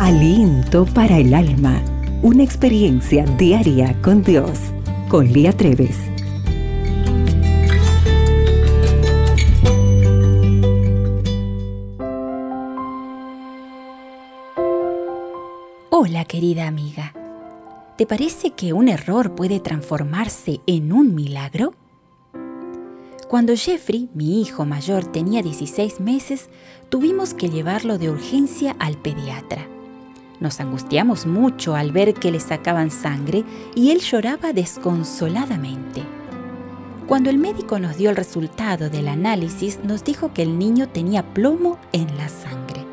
Aliento para el alma. Una experiencia diaria con Dios. Con Lía Treves. Hola querida amiga. ¿Te parece que un error puede transformarse en un milagro? Cuando Jeffrey, mi hijo mayor, tenía 16 meses, tuvimos que llevarlo de urgencia al pediatra. Nos angustiamos mucho al ver que le sacaban sangre y él lloraba desconsoladamente. Cuando el médico nos dio el resultado del análisis, nos dijo que el niño tenía plomo en la sangre.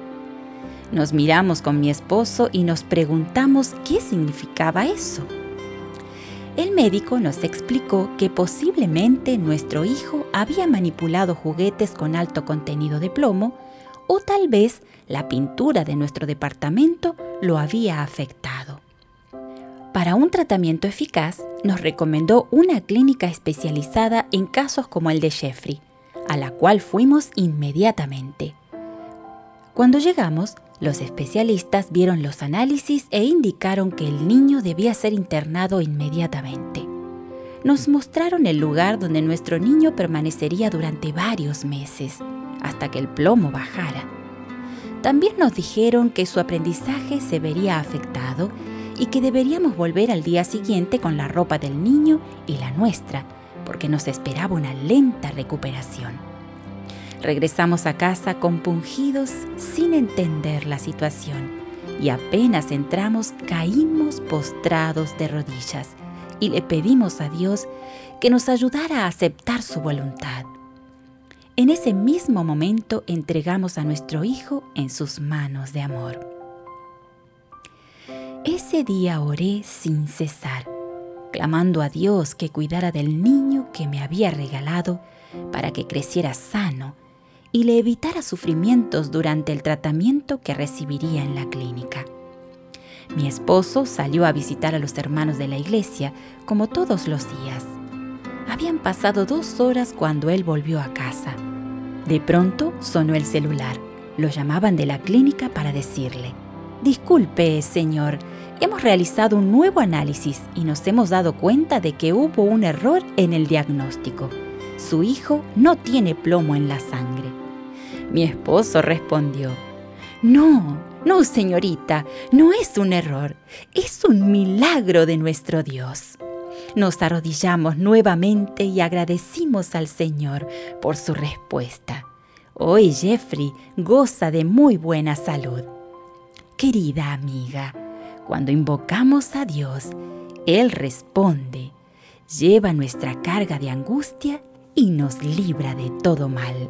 Nos miramos con mi esposo y nos preguntamos qué significaba eso. El médico nos explicó que posiblemente nuestro hijo había manipulado juguetes con alto contenido de plomo o tal vez la pintura de nuestro departamento lo había afectado. Para un tratamiento eficaz, nos recomendó una clínica especializada en casos como el de Jeffrey, a la cual fuimos inmediatamente. Cuando llegamos, los especialistas vieron los análisis e indicaron que el niño debía ser internado inmediatamente. Nos mostraron el lugar donde nuestro niño permanecería durante varios meses, hasta que el plomo bajara. También nos dijeron que su aprendizaje se vería afectado y que deberíamos volver al día siguiente con la ropa del niño y la nuestra, porque nos esperaba una lenta recuperación. Regresamos a casa compungidos sin entender la situación y apenas entramos caímos postrados de rodillas y le pedimos a Dios que nos ayudara a aceptar su voluntad. En ese mismo momento entregamos a nuestro Hijo en sus manos de amor. Ese día oré sin cesar, clamando a Dios que cuidara del niño que me había regalado para que creciera sano y le evitara sufrimientos durante el tratamiento que recibiría en la clínica. Mi esposo salió a visitar a los hermanos de la iglesia como todos los días. Habían pasado dos horas cuando él volvió a casa. De pronto sonó el celular. Lo llamaban de la clínica para decirle, Disculpe, señor, hemos realizado un nuevo análisis y nos hemos dado cuenta de que hubo un error en el diagnóstico. Su hijo no tiene plomo en la sangre. Mi esposo respondió, No, no, señorita, no es un error, es un milagro de nuestro Dios. Nos arrodillamos nuevamente y agradecimos al Señor por su respuesta. Hoy Jeffrey goza de muy buena salud. Querida amiga, cuando invocamos a Dios, Él responde, lleva nuestra carga de angustia y nos libra de todo mal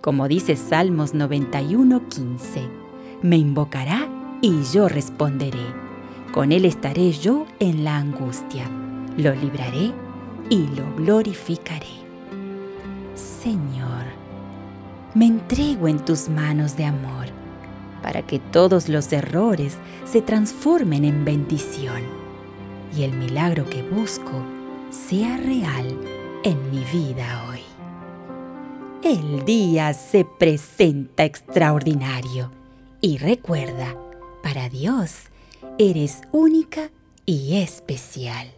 como dice Salmos 91:15. Me invocará y yo responderé. Con él estaré yo en la angustia. Lo libraré y lo glorificaré. Señor, me entrego en tus manos de amor para que todos los errores se transformen en bendición y el milagro que busco sea real en mi vida hoy el día se presenta extraordinario. Y recuerda, para Dios eres única y especial.